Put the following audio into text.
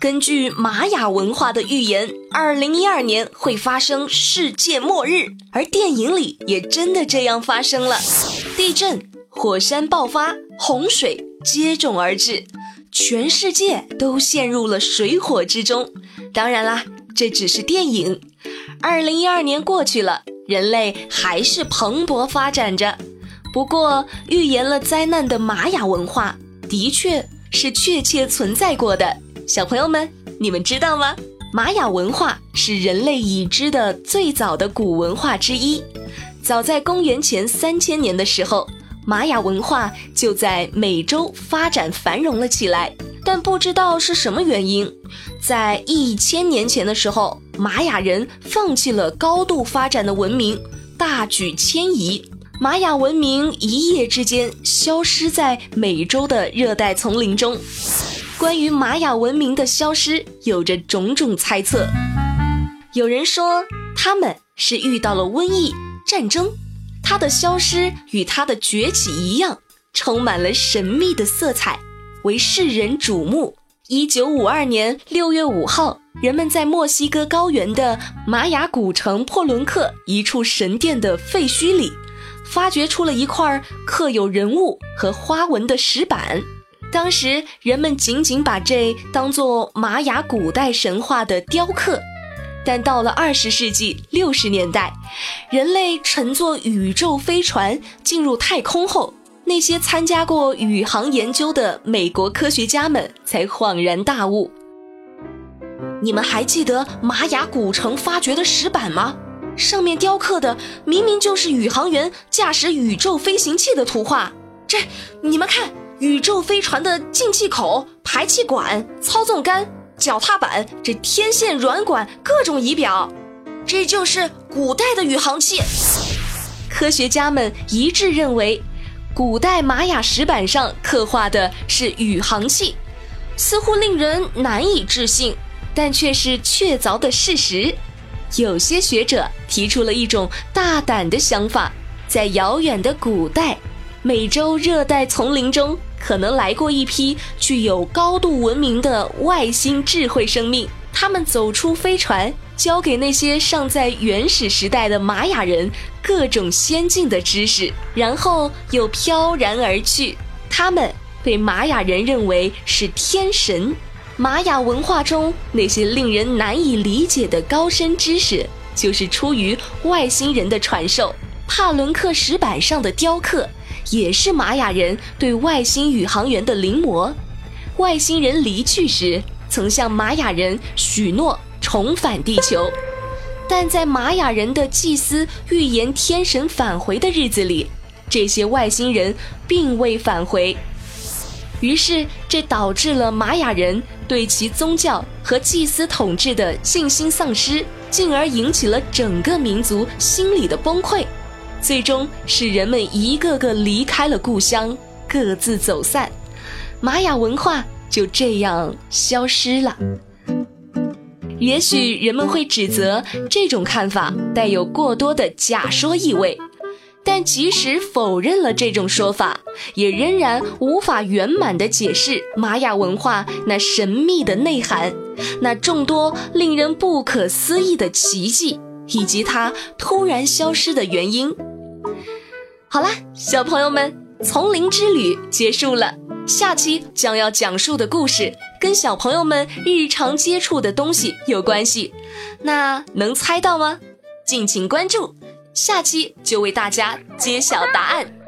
根据玛雅文化的预言，二零一二年会发生世界末日，而电影里也真的这样发生了，地震、火山爆发、洪水接踵而至，全世界都陷入了水火之中。当然啦，这只是电影。二零一二年过去了，人类还是蓬勃发展着。不过，预言了灾难的玛雅文化的确是确切存在过的。小朋友们，你们知道吗？玛雅文化是人类已知的最早的古文化之一。早在公元前三千年的时候，玛雅文化就在美洲发展繁荣了起来。但不知道是什么原因，在一千年前的时候，玛雅人放弃了高度发展的文明，大举迁移。玛雅文明一夜之间消失在美洲的热带丛林中。关于玛雅文明的消失，有着种种猜测。有人说他们是遇到了瘟疫、战争，它的消失与它的崛起一样，充满了神秘的色彩，为世人瞩目。一九五二年六月五号，人们在墨西哥高原的玛雅古城破伦克一处神殿的废墟里，发掘出了一块刻有人物和花纹的石板。当时人们仅仅把这当作玛雅古代神话的雕刻，但到了二十世纪六十年代，人类乘坐宇宙飞船进入太空后，那些参加过宇航研究的美国科学家们才恍然大悟。你们还记得玛雅古城发掘的石板吗？上面雕刻的明明就是宇航员驾驶宇宙飞行器的图画。这，你们看。宇宙飞船的进气口、排气管、操纵杆、脚踏板，这天线、软管，各种仪表，这就是古代的宇航器。科学家们一致认为，古代玛雅石板上刻画的是宇航器，似乎令人难以置信，但却是确凿的事实。有些学者提出了一种大胆的想法，在遥远的古代，美洲热带丛林中。可能来过一批具有高度文明的外星智慧生命，他们走出飞船，教给那些尚在原始时代的玛雅人各种先进的知识，然后又飘然而去。他们被玛雅人认为是天神。玛雅文化中那些令人难以理解的高深知识，就是出于外星人的传授。帕伦克石板上的雕刻。也是玛雅人对外星宇航员的临摹。外星人离去时，曾向玛雅人许诺重返地球，但在玛雅人的祭司预言天神返回的日子里，这些外星人并未返回。于是，这导致了玛雅人对其宗教和祭司统治的信心丧失，进而引起了整个民族心理的崩溃。最终是人们一个个离开了故乡，各自走散，玛雅文化就这样消失了。也许人们会指责这种看法带有过多的假说意味，但即使否认了这种说法，也仍然无法圆满地解释玛雅文化那神秘的内涵，那众多令人不可思议的奇迹，以及它突然消失的原因。好啦，小朋友们，丛林之旅结束了。下期将要讲述的故事跟小朋友们日常接触的东西有关系，那能猜到吗？敬请关注，下期就为大家揭晓答案。